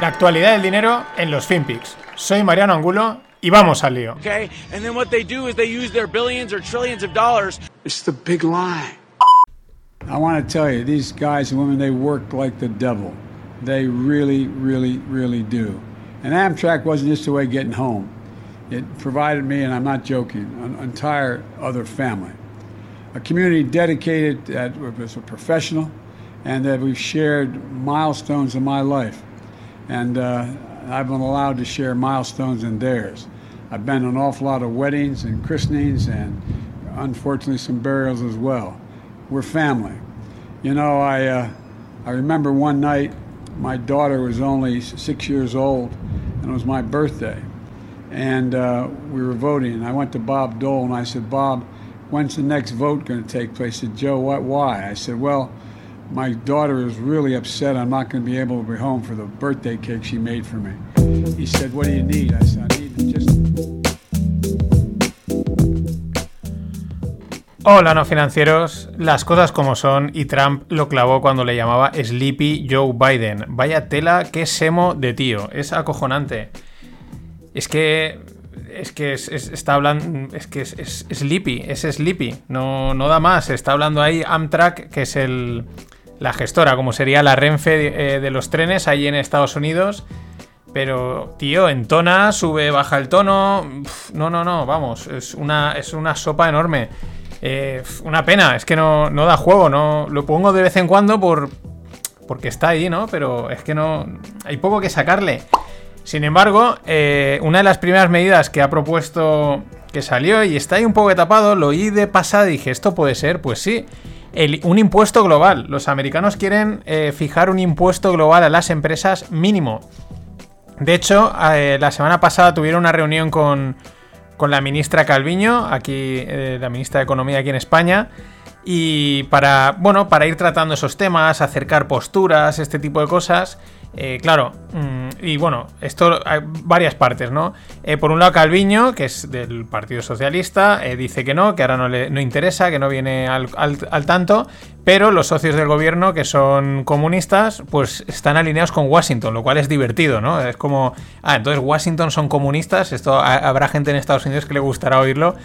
La actualidad del dinero en los FinPix. Soy Mariano Angulo y vamos al lío. Okay, and then what they do is they use their billions or trillions of dollars. It's the big lie. I want to tell you, these guys and women, they work like the devil. They really, really, really do. And Amtrak wasn't just a way of getting home. It provided me, and I'm not joking, an entire other family. A community dedicated that was a professional and that we've shared milestones in my life. And uh, I've been allowed to share milestones in theirs. I've been an awful lot of weddings and christenings and unfortunately some burials as well. We're family. You know, I, uh, I remember one night my daughter was only six years old and it was my birthday. And uh, we were voting. And I went to Bob Dole and I said, Bob, when's the next vote going to take place? He said, Joe, what, why? I said, well, my daughter is really upset. I'm not going to be able to be home for the birthday cake she made for me. He said, What do you need? I said, I need just. Hola no financieros, las cosas como son y Trump lo clavó cuando le llamaba Sleepy Joe Biden. Vaya tela, qué semo de tío, es acojonante. Es que es que está hablando, es que es, es, Sleepy, es Sleepy, no, no da más. Está hablando ahí Amtrak, que es el, la gestora, como sería la Renfe eh, de, los trenes ahí en Estados Unidos. Pero, tío, entona, sube, baja el tono. no, no, no, vamos, es una, es una sopa enorme. Eh, una pena, es que no, no, da juego, no lo pongo de vez en cuando por porque está ahí, ¿no? Pero es que no hay poco que sacarle. Sin embargo, eh, una de las primeras medidas que ha propuesto que salió y está ahí un poco tapado, lo oí de pasada y dije, ¿esto puede ser? Pues sí un impuesto global. Los americanos quieren eh, fijar un impuesto global a las empresas mínimo. De hecho, eh, la semana pasada tuvieron una reunión con, con la ministra Calviño, aquí, eh, la ministra de Economía aquí en España. Y para, bueno, para ir tratando esos temas, acercar posturas, este tipo de cosas. Eh, claro, mm, y bueno, esto hay varias partes, ¿no? Eh, por un lado, Calviño, que es del Partido Socialista, eh, dice que no, que ahora no le no interesa, que no viene al, tanto, pero los socios del gobierno, que son comunistas, pues están alineados con Washington, lo cual es divertido, ¿no? Es como, ah, entonces Washington son comunistas, esto habrá gente en Estados Unidos que le gustará oírlo.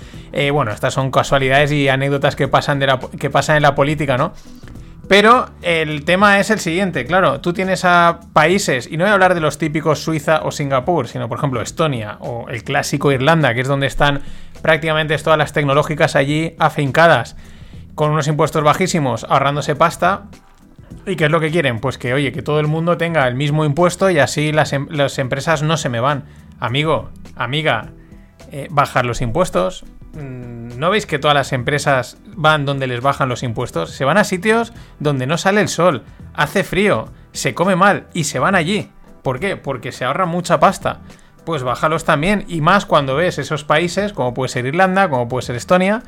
bueno, estas son casualidades y anécdotas que pasan, de la, que pasan en la política, ¿no? Pero el tema es el siguiente, claro, tú tienes a países, y no voy a hablar de los típicos Suiza o Singapur, sino por ejemplo Estonia o el clásico Irlanda, que es donde están prácticamente todas las tecnológicas allí afincadas, con unos impuestos bajísimos, ahorrándose pasta. ¿Y qué es lo que quieren? Pues que, oye, que todo el mundo tenga el mismo impuesto y así las, em-, empresas no se me van. Amigo, amiga, eh, bajar los impuestos, ¿No veis que todas las empresas van donde les bajan los impuestos? Se van a sitios donde no sale el sol, hace frío, se come mal y se van allí. ¿Por qué? Porque se ahorra mucha pasta. Pues bájalos también y más cuando ves esos países como puede ser Irlanda, como puede ser Estonia.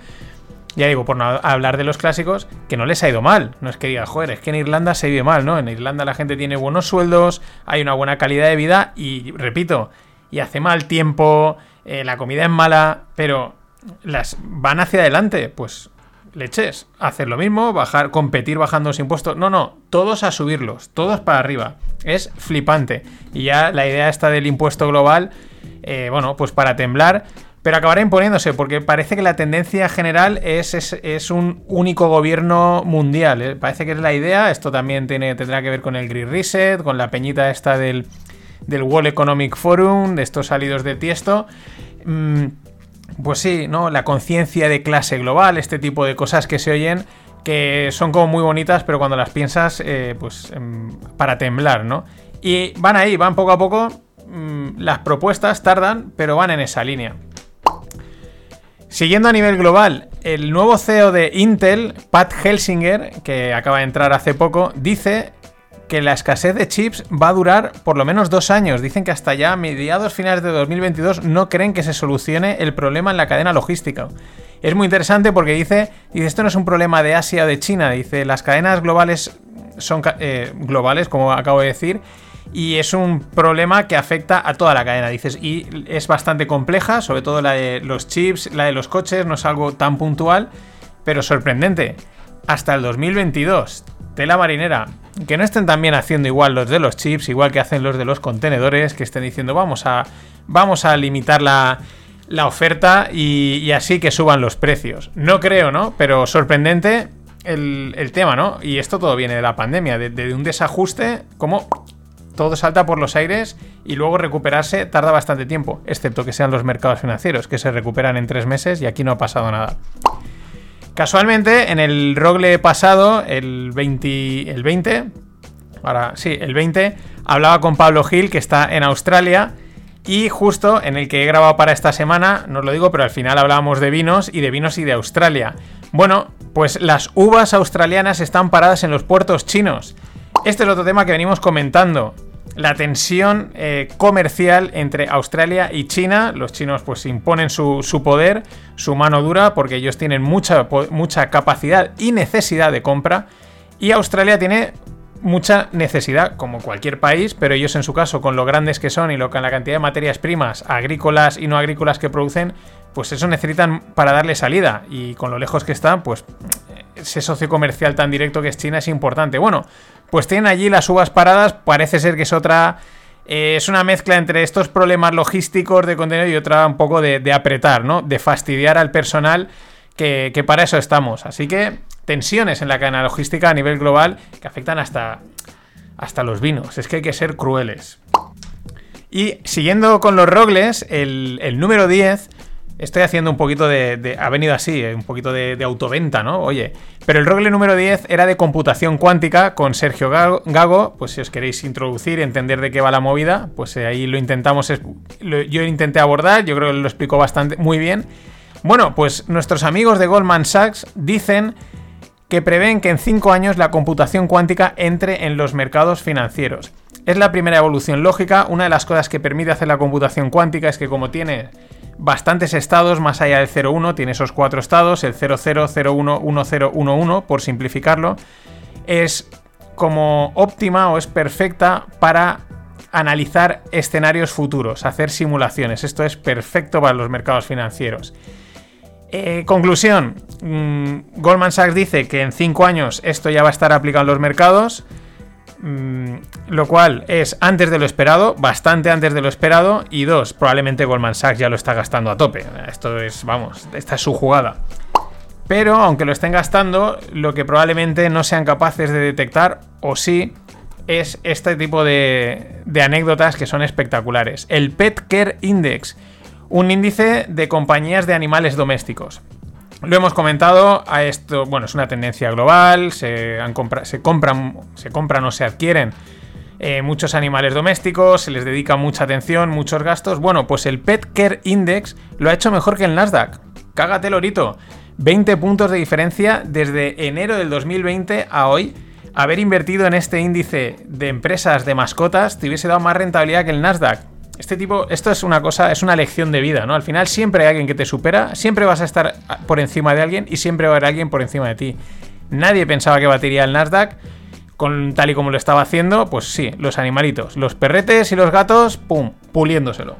Ya digo, por no hablar de los clásicos, que no les ha ido mal. No es que diga, joder, es que en Irlanda se vive mal, ¿no? En Irlanda la gente tiene buenos sueldos, hay una buena calidad de vida y, repito, y hace mal tiempo, eh, la comida es mala, pero las van hacia adelante, pues leches, hacer lo mismo, bajar, competir bajando los impuestos. No, no, todos a subirlos, todos para arriba. Es flipante. Y ya la idea está del impuesto global, eh, bueno, pues para temblar, pero acabará imponiéndose, porque parece que la tendencia general es, es, un único gobierno mundial. ¿eh? Parece que es la idea. Esto también tiene, tendrá que ver con el Green Reset, con la peñita esta del, del World Economic Forum, de estos salidos de tiesto. Mm, pues sí, ¿no? La conciencia de clase global, este tipo de cosas que se oyen que son como muy bonitas, pero cuando las piensas, eh, pues em, para temblar, ¿no? Y van ahí, van poco a poco. Mm, las propuestas tardan, pero van en esa línea. Siguiendo a nivel global, el nuevo CEO de Intel, Pat Helsinger, que acaba de entrar hace poco, dice que la escasez de chips va a durar por lo menos dos años. Dicen que hasta ya mediados finales de 2022 no creen que se solucione el problema en la cadena logística. Es muy interesante porque dice, dice esto no es un problema de Asia o de China, dice las cadenas globales son eh, globales, como acabo de decir, y es un problema que afecta a toda la cadena, dices, y es bastante compleja, sobre todo la de los chips, la de los coches, no es algo tan puntual, pero sorprendente. Hasta el 2022, tela marinera, que no estén también haciendo igual los de los chips, igual que hacen los de los contenedores, que estén diciendo vamos a, vamos a limitar la, la oferta y, así que suban los precios. No creo, ¿no? Pero sorprendente el, tema, ¿no? Y esto todo viene de la pandemia, de, un desajuste, como todo salta por los aires y luego recuperarse tarda bastante tiempo, excepto que sean los mercados financieros, que se recuperan en tres meses y aquí no ha pasado nada. Casualmente, en el rogle pasado, el 20, el 20, ahora sí, el 20, hablaba con Pablo Gil, que está en Australia, y justo en el que he grabado para esta semana, no os lo digo, pero al final hablábamos de vinos y de vinos y de Australia. Bueno, pues las uvas australianas están paradas en los puertos chinos. Este es otro tema que venimos comentando la tensión eh, comercial entre Australia y China. Los chinos pues imponen su, poder, su mano dura, porque ellos tienen mucha, mucha capacidad y necesidad de compra. Y Australia tiene mucha necesidad, como cualquier país, pero ellos en su caso, con lo grandes que son y lo, con la cantidad de materias primas agrícolas y no agrícolas que producen, pues eso necesitan para darle salida. Y con lo lejos que están, pues ese socio comercial tan directo que es China es importante. Bueno, pues tienen allí las uvas paradas, parece ser que es otra... Eh, es una mezcla entre estos problemas logísticos de contenido y otra un poco de, apretar, ¿no? De fastidiar al personal que, que, para eso estamos. Así que tensiones en la cadena logística a nivel global que afectan hasta, hasta los vinos. Es que hay que ser crueles. Y siguiendo con los rogles, el, el número 10 Estoy haciendo un poquito de, Ha venido así, eh, un poquito de, autoventa, ¿no? Oye. Pero el rogle número 10 era de computación cuántica con Sergio Gago. Pues si os queréis introducir, entender de qué va la movida, pues eh, ahí lo intentamos. yo intenté abordar, yo creo que lo explico bastante muy bien. Bueno, pues nuestros amigos de Goldman Sachs dicen que prevén que en 5 años la computación cuántica entre en los mercados financieros. Es la primera evolución lógica. Una de las cosas que permite hacer la computación cuántica es que como tiene bastantes estados más allá del 0,1, tiene esos cuatro estados, el 00, 01, 10, 11, por simplificarlo, es como óptima o es perfecta para analizar escenarios futuros, hacer simulaciones. Esto es perfecto para los mercados financieros. Eh, conclusión, mm, Goldman Sachs dice que en 5 años esto ya va a estar aplicado en los mercados. Mm, lo cual es antes de lo esperado, bastante antes de lo esperado. Y dos, probablemente Goldman Sachs ya lo está gastando a tope. Esto es, vamos, esta es su jugada. Pero aunque lo estén gastando, lo que probablemente no sean capaces de detectar, o sí, es este tipo de, de anécdotas que son espectaculares. El Pet Care Index, un índice de compañías de animales domésticos. Lo hemos comentado, a esto, bueno, es una tendencia global, se, compran, se compran o se adquieren eh, muchos animales domésticos, se les dedica mucha atención, muchos gastos. Bueno, pues el Pet Care Index lo ha hecho mejor que el Nasdaq. Cágate, Lorito. 20 puntos de diferencia desde enero del 2020 a hoy. Haber invertido en este índice de empresas de mascotas te hubiese dado más rentabilidad que el Nasdaq. Este tipo, esto es una cosa, es una lección de vida, ¿no? Al final siempre hay alguien que te supera, siempre vas a estar por encima de alguien y siempre va a haber alguien por encima de ti. Nadie pensaba que batiría el Nasdaq, con tal y como lo estaba haciendo, pues sí, los animalitos, los perretes y los gatos, pum, puliéndoselo.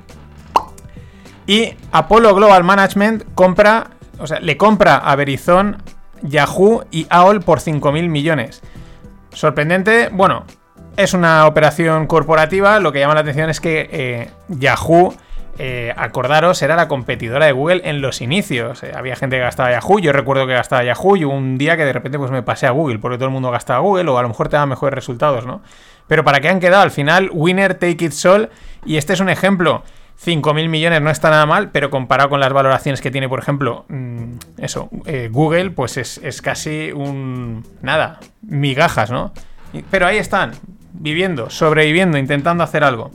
Y Apollo Global Management compra, o sea, le compra a Verizon, Yahoo y AOL por 5.000 millones. Sorprendente, bueno, es una operación corporativa, lo que llama la atención es que eh, Yahoo, eh, acordaros, era la competidora de Google en los inicios. Eh, había gente que gastaba Yahoo, yo recuerdo que gastaba Yahoo y un día que de repente pues me pasé a Google, porque todo el mundo gastaba Google o a lo mejor te da mejores resultados, ¿no? Pero para qué han quedado, al final, winner take it all, y este es un ejemplo. 5.000 millones no está nada mal, pero comparado con las valoraciones que tiene, por ejemplo, mm, eso, Google, pues es, es, casi un... nada, migajas, ¿no? Pero ahí están, viviendo, sobreviviendo, intentando hacer algo.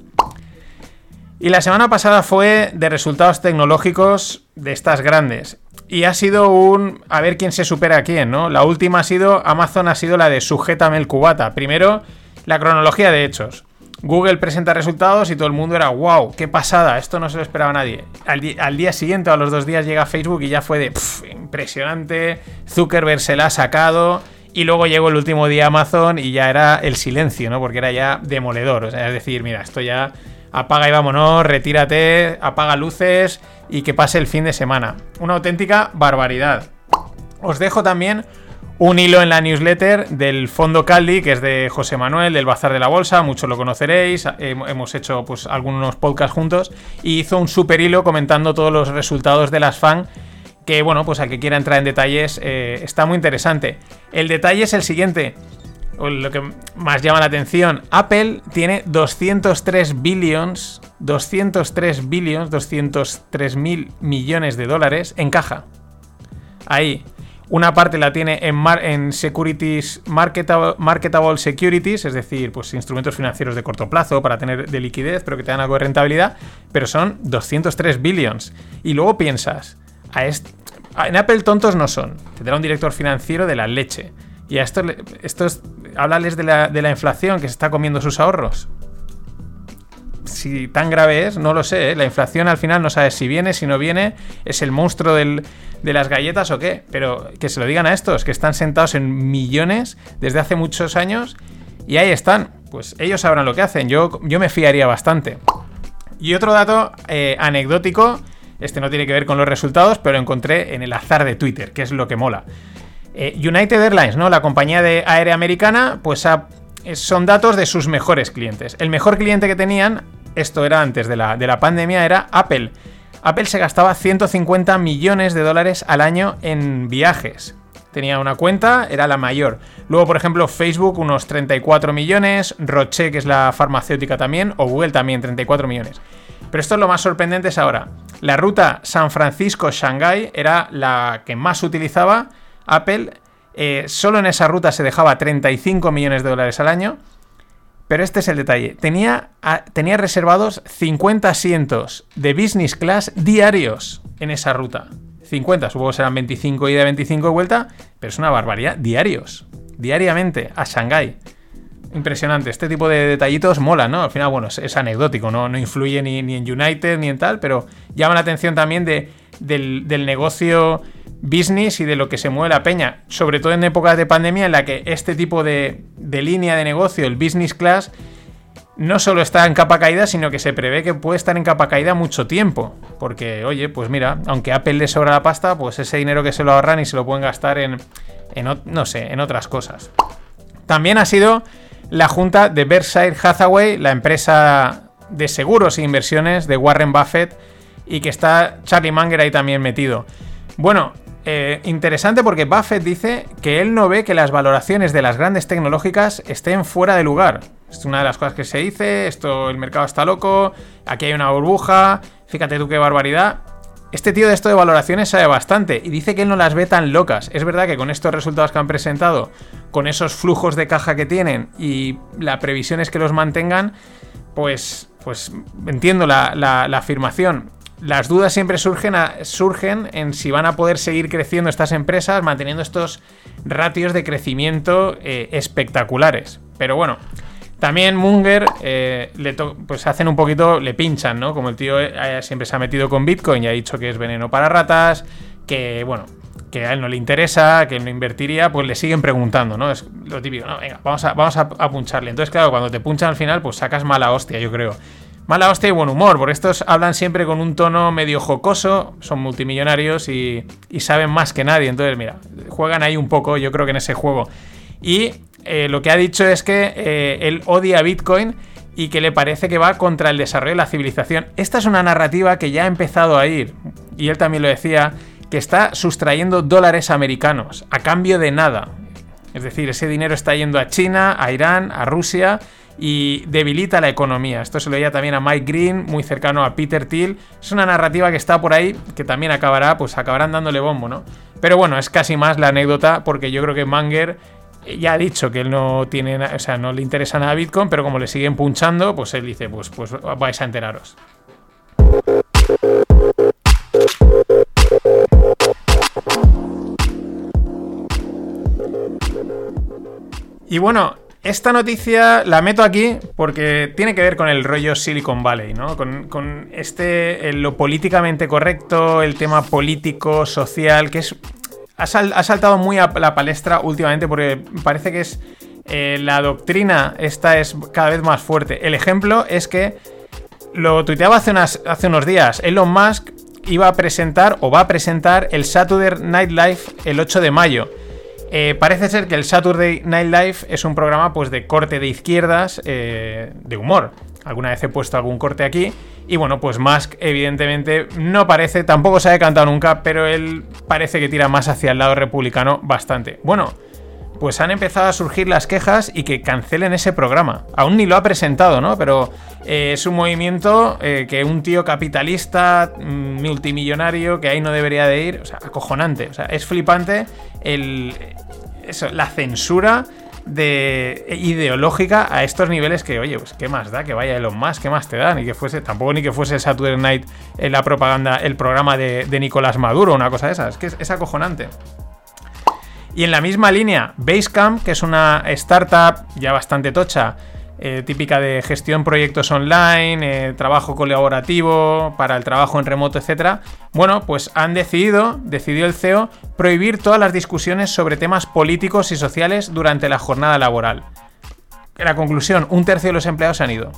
Y la semana pasada fue de resultados tecnológicos de estas grandes. Y ha sido un... A ver quién se supera a quién, ¿no? La última ha sido... Amazon ha sido la de sujétame el cubata. Primero, la cronología de hechos. Google presenta resultados y todo el mundo era, wow, qué pasada, esto no se lo esperaba nadie. Al, día siguiente o a los dos días llega Facebook y ya fue de, impresionante, Zuckerberg se la ha sacado, y luego llegó el último día Amazon y ya era el silencio, ¿no? Porque era ya demoledor. Es decir, mira, esto ya apaga y vámonos, retírate, apaga luces y que pase el fin de semana. Una auténtica barbaridad. Os dejo también un hilo en la newsletter del Fondo Caldi, que es de José Manuel, del Bazar de la Bolsa, muchos lo conoceréis, hemos hecho pues algunos podcasts juntos, y hizo un super hilo comentando todos los resultados de las FAN, que bueno, pues al que quiera entrar en detalles eh, está muy interesante. El detalle es el siguiente, lo que más llama la atención, Apple tiene 203 billions, 203 billions, 203 mil millones de dólares en caja. Ahí, una parte la tiene en, en securities marketable, securities, es decir, pues instrumentos financieros de corto plazo para tener de liquidez, pero que te dan algo de rentabilidad, pero son 203 billions. Y luego piensas, en Apple tontos no son, tendrá un director financiero de la leche. Y a estos, estos háblales de la, de la inflación que se está comiendo sus ahorros si tan grave es, no lo sé. ¿eh? La inflación al final no sabes si viene, si no viene, es el monstruo de las galletas o qué. Pero que se lo digan a estos, que están sentados en millones desde hace muchos años y ahí están. Pues ellos sabrán lo que hacen. Yo, yo me fiaría bastante. Y otro dato eh, anecdótico, este no tiene que ver con los resultados, pero lo encontré en el azar de Twitter, que es lo que mola. Eh, United Airlines, ¿no? La compañía de aérea americana, pues son datos de sus mejores clientes. El mejor cliente que tenían esto era antes de la, de la pandemia, era Apple. Apple se gastaba 150 millones de dólares al año en viajes. Tenía una cuenta, era la mayor. Luego, por ejemplo, Facebook unos 34 millones, Roche, que es la farmacéutica también, o Google también 34 millones. Pero esto es lo más sorprendente es ahora. La ruta San Francisco-Shanghai era la que más utilizaba Apple. Eh, solo en esa ruta se dejaba 35 millones de dólares al año. Pero este es el detalle. Tenía, tenía reservados 50 asientos de business class diarios en esa ruta. 50, supongo que serán 25 ida, 25 de vuelta, pero es una barbaridad. Diarios. Diariamente a Shanghái. Impresionante. Este tipo de detallitos mola, ¿no? Al final, bueno, es, anecdótico, ¿no? No influye ni, en United ni en tal, pero llama la atención también de, del, negocio business y de lo que se mueve la peña, sobre todo en épocas de pandemia en la que este tipo de, línea de negocio, el business class, no solo está en capa caída, sino que se prevé que puede estar en capa caída mucho tiempo. Porque, oye, pues mira, aunque Apple le sobra la pasta, pues ese dinero que se lo ahorran y se lo pueden gastar en no sé, en otras cosas. También ha sido la junta de Berkshire Hathaway, la empresa de seguros e inversiones de Warren Buffett, y que está Charlie Munger ahí también metido. Bueno, eh, interesante porque Buffett dice que él no ve que las valoraciones de las grandes tecnológicas estén fuera de lugar. Es una de las cosas que se dice, esto el mercado está loco, aquí hay una burbuja, fíjate tú qué barbaridad. Este tío de esto de valoraciones sabe bastante y dice que él no las ve tan locas. Es verdad que con estos resultados que han presentado, con esos flujos de caja que tienen y la previsión es que los mantengan, pues, pues entiendo la afirmación las dudas siempre surgen, surgen en si van a poder seguir creciendo estas empresas manteniendo estos ratios de crecimiento eh, espectaculares. Pero bueno, también Munger eh, le pues hacen un poquito, le pinchan, ¿no? Como el tío eh, siempre se ha metido con Bitcoin y ha dicho que es veneno para ratas, que bueno, que a él no le interesa, que él no invertiría, pues le siguen preguntando, ¿no? Es lo típico, no, venga, vamos a, vamos a puncharle. Entonces, claro, cuando te punchan al final, pues sacas mala hostia, yo creo. Mala hostia y buen humor, porque estos hablan siempre con un tono medio jocoso, son multimillonarios y, saben más que nadie. Entonces, mira, juegan ahí un poco, yo creo que en ese juego. Y eh, lo que ha dicho es que eh, él odia Bitcoin y que le parece que va contra el desarrollo de la civilización. Esta es una narrativa que ya ha empezado a ir, y él también lo decía, que está sustrayendo dólares americanos a cambio de nada. Es decir, ese dinero está yendo a China, a Irán, a Rusia y debilita la economía. Esto se lo veía también a Mike Green, muy cercano a Peter Thiel. Es una narrativa que está por ahí, que también acabará, pues acabarán dándole bombo, ¿no? Pero bueno, es casi más la anécdota, porque yo creo que Manger ya ha dicho que él no tiene, o sea, no le interesa nada Bitcoin, pero como le siguen punchando, pues él dice, pues, pues vais a enteraros. Y bueno, esta noticia la meto aquí porque tiene que ver con el rollo Silicon Valley, ¿no? Con, este, lo políticamente correcto, el tema político, social, que es. Ha, saltado muy a la palestra últimamente porque parece que es. Eh, la doctrina esta es cada vez más fuerte. El ejemplo es que lo tuiteaba hace, hace unos días. Elon Musk iba a presentar o va a presentar el Saturday Night Live el 8 de mayo. Eh, parece ser que el Saturday Night Live es un programa pues, de corte de izquierdas, eh, de humor. Alguna vez he puesto algún corte aquí. Y bueno, pues Musk evidentemente no parece, tampoco se ha decantado nunca, pero él parece que tira más hacia el lado republicano bastante. Bueno, pues han empezado a surgir las quejas y que cancelen ese programa. Aún ni lo ha presentado, ¿no? Pero eh, es un movimiento eh, que un tío capitalista, mm, multimillonario, que ahí no debería de ir, o sea, acojonante. O sea, es flipante el, eso, la censura de ideológica a estos niveles que, oye, pues qué más da que vaya Elon Musk, qué más te da, ni que fuese, tampoco ni que fuese Saturday Night en la propaganda, el programa de, de Nicolás Maduro, una cosa de esas, es que es acojonante. Y en la misma línea, Basecamp, que es una startup ya bastante tocha, eh, típica de gestión proyectos online, eh, trabajo colaborativo para el trabajo en remoto, etc. Bueno, pues han decidido, decidió el CEO, prohibir todas las discusiones sobre temas políticos y sociales durante la jornada laboral. La conclusión, un tercio de los empleados se han ido.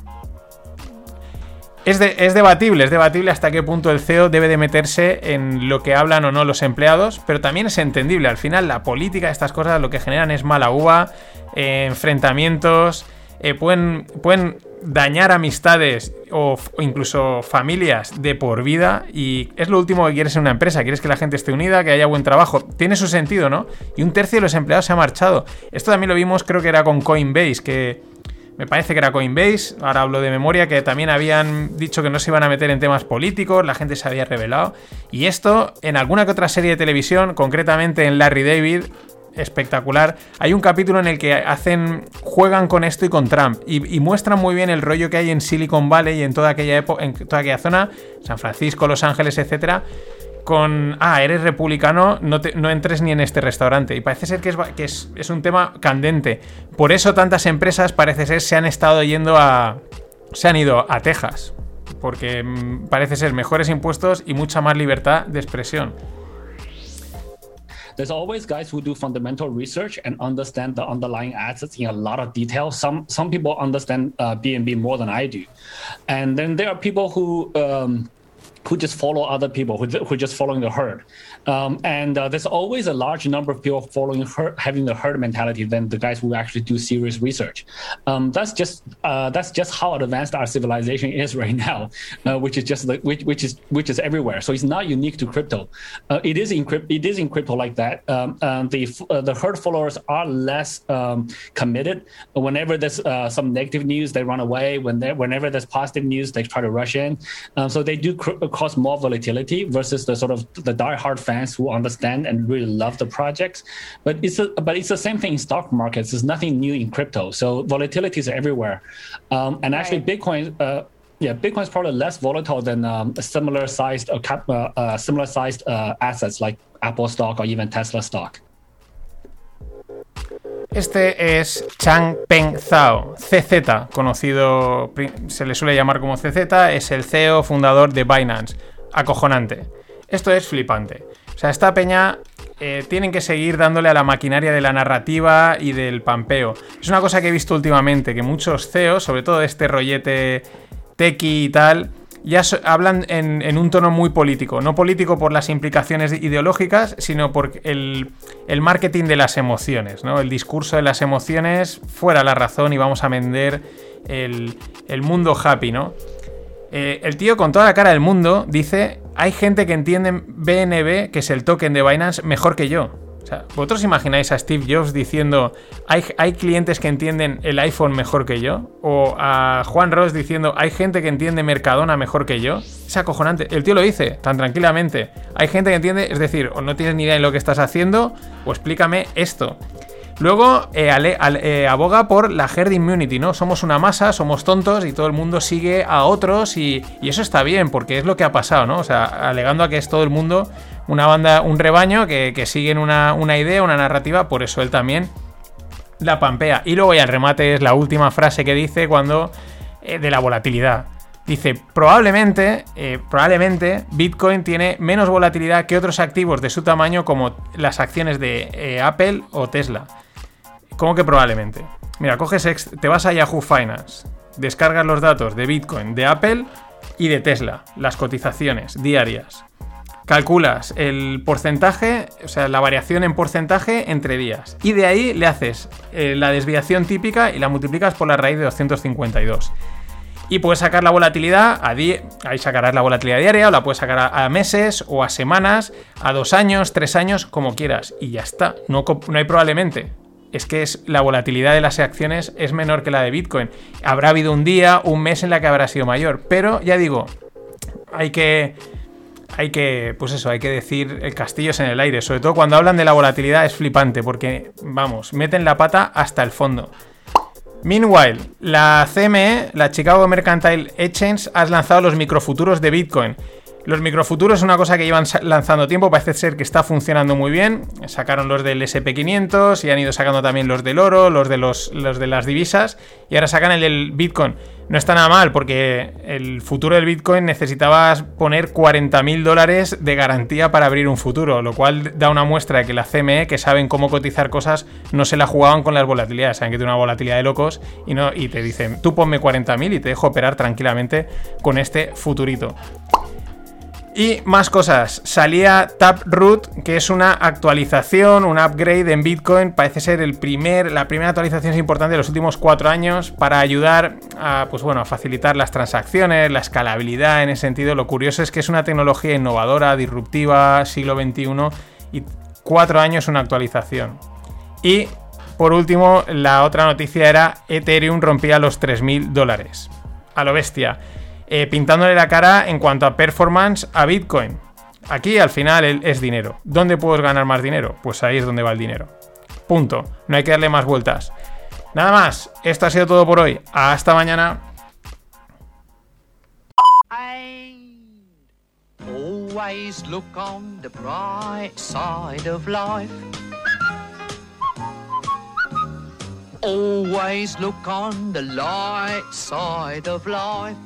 Es, debatible, es debatible hasta qué punto el CEO debe de meterse en lo que hablan o no los empleados, pero también es entendible. Al final, la política, estas cosas, lo que generan es mala uva, eh, enfrentamientos, eh, pueden, pueden dañar amistades o, incluso familias de por vida y es lo último que quieres en una empresa, quieres que la gente esté unida, que haya buen trabajo, tiene su sentido, ¿no? Y un tercio de los empleados se ha marchado. Esto también lo vimos, creo que era con Coinbase, que me parece que era Coinbase, ahora hablo de memoria, que también habían dicho que no se iban a meter en temas políticos, la gente se había revelado. Y esto, en alguna que otra serie de televisión, concretamente en Larry David, espectacular. Hay un capítulo en el que hacen, juegan con esto y con Trump y, muestran muy bien el rollo que hay en Silicon Valley y en toda aquella zona, San Francisco, Los Ángeles, etcétera, con, ah, eres republicano, no, no entres ni en este restaurante. Y parece ser que, es, que es, un tema candente. Por eso tantas empresas, parece ser, se han estado yendo a... Se han ido a Texas. Porque mm, parece ser mejores impuestos y mucha más libertad de expresión. There's always guys who do fundamental research and understand the underlying assets in a lot of detail. Some some people understand uh, BNB more than I do, and then there are people who um, who just follow other people, who, who just following the herd. Um, and uh, there's always a large number of people following herd, having the herd mentality than the guys who actually do serious research. Um, that's just uh, that's just how advanced our civilization is right now, uh, which is just which, which is which is everywhere. So it's not unique to crypto. Uh, it is in crypto. It is in crypto like that. Um, the uh, the herd followers are less um, committed. Whenever there's uh, some negative news, they run away. When whenever there's positive news, they try to rush in. Um, so they do cr- cause more volatility versus the sort of the die-hard fans who understand and really love the projects. But it's a, but it's the same thing in stock markets. There's nothing new in crypto. So volatilities are everywhere, um, and actually Bitcoin. Uh, yeah, Bitcoin is probably less volatile than um, similar sized uh, cap, uh, uh, similar sized uh, assets like Apple stock or even Tesla stock. Este es Chang Peng Zhao, CZ, conocido, se le suele llamar como CZ, es el CEO fundador de Binance. Acojonante. Esto es flipante. O sea, esta peña eh, tienen que seguir dándole a la maquinaria de la narrativa y del pampeo. Es una cosa que he visto últimamente, que muchos CEOs, sobre todo de este rollete tequi y tal, ya hablan en, un tono muy político. No político por las implicaciones ideológicas, sino por el, marketing de las emociones, ¿no? El discurso de las emociones fuera la razón y vamos a vender el, mundo happy, ¿no? Eh, el tío con toda la cara del mundo dice, hay gente que entiende BNB, que es el token de Binance, mejor que yo. ¿vosotros imagináis a Steve Jobs diciendo, hay, hay, clientes que entienden el iPhone mejor que yo? O a Juan Ross diciendo, hay gente que entiende Mercadona mejor que yo? Es acojonante. El tío lo dice tan tranquilamente. Hay gente que entiende, es decir, o no tienes ni idea de lo que estás haciendo, o explícame esto. Luego eh, eh, aboga por la herd immunity, ¿no? Somos una masa, somos tontos y todo el mundo sigue a otros y, eso está bien porque es lo que ha pasado, ¿no? O sea, alegando a que es todo el mundo una banda, un rebaño que, siguen una, idea, una narrativa, por eso él también la pampea. Y luego ya el remate es la última frase que dice cuando... Eh, de la volatilidad. Dice, probablemente, probablemente Bitcoin tiene menos volatilidad que otros activos de su tamaño como las acciones de Apple o Tesla. ¿Cómo que probablemente? Mira, coges, te vas a Yahoo Finance, descargas los datos de Bitcoin, de Apple y de Tesla, las cotizaciones diarias. calculas el porcentaje, o sea, la variación en porcentaje entre días. Y de ahí le haces eh, la desviación típica y la multiplicas por la raíz de 252. Y puedes sacar la volatilidad a ahí sacarás la volatilidad diaria, o la puedes sacar a, meses, o a semanas, a dos años, tres años, como quieras. Y ya está. No, no hay probablemente. Es que es, la volatilidad de las acciones es menor que la de Bitcoin. Habrá habido un día, un mes en la que habrá sido mayor. Pero ya digo, hay que. Hay que. Pues eso, hay que decir el castillo es en el aire. Sobre todo cuando hablan de la volatilidad es flipante. Porque, vamos, meten la pata hasta el fondo. Meanwhile, la CME, la Chicago Mercantile Exchange, ha lanzado los microfuturos de Bitcoin. Los microfuturos es una cosa que llevan lanzando tiempo, parece ser que está funcionando muy bien. Sacaron los del SP500 y han ido sacando también los del oro, los de, los, los de las divisas y ahora sacan el del Bitcoin. No está nada mal porque el futuro del Bitcoin necesitabas poner 40.000 dólares de garantía para abrir un futuro, lo cual da una muestra de que la CME, que saben cómo cotizar cosas, no se la jugaban con las volatilidades. Saben que tiene una volatilidad de locos y, no, y te dicen, tú ponme 40.000 y te dejo operar tranquilamente con este futurito. Y más cosas. Salía Taproot, que es una actualización, un upgrade en Bitcoin. Parece ser el primer, la primera actualización importante de los últimos cuatro años para ayudar a, pues bueno, a facilitar las transacciones, la escalabilidad en ese sentido. Lo curioso es que es una tecnología innovadora, disruptiva, siglo XXI y cuatro años una actualización. Y por último, la otra noticia era Ethereum rompía los 3.000 dólares. A lo bestia. Eh, pintándole la cara en cuanto a performance a Bitcoin. Aquí al final es dinero. ¿Dónde puedes ganar más dinero? Pues ahí es donde va el dinero. Punto. No hay que darle más vueltas. Nada más. Esto ha sido todo por hoy. Hasta mañana. Always look on the bright side of life. Always look on the light side of life.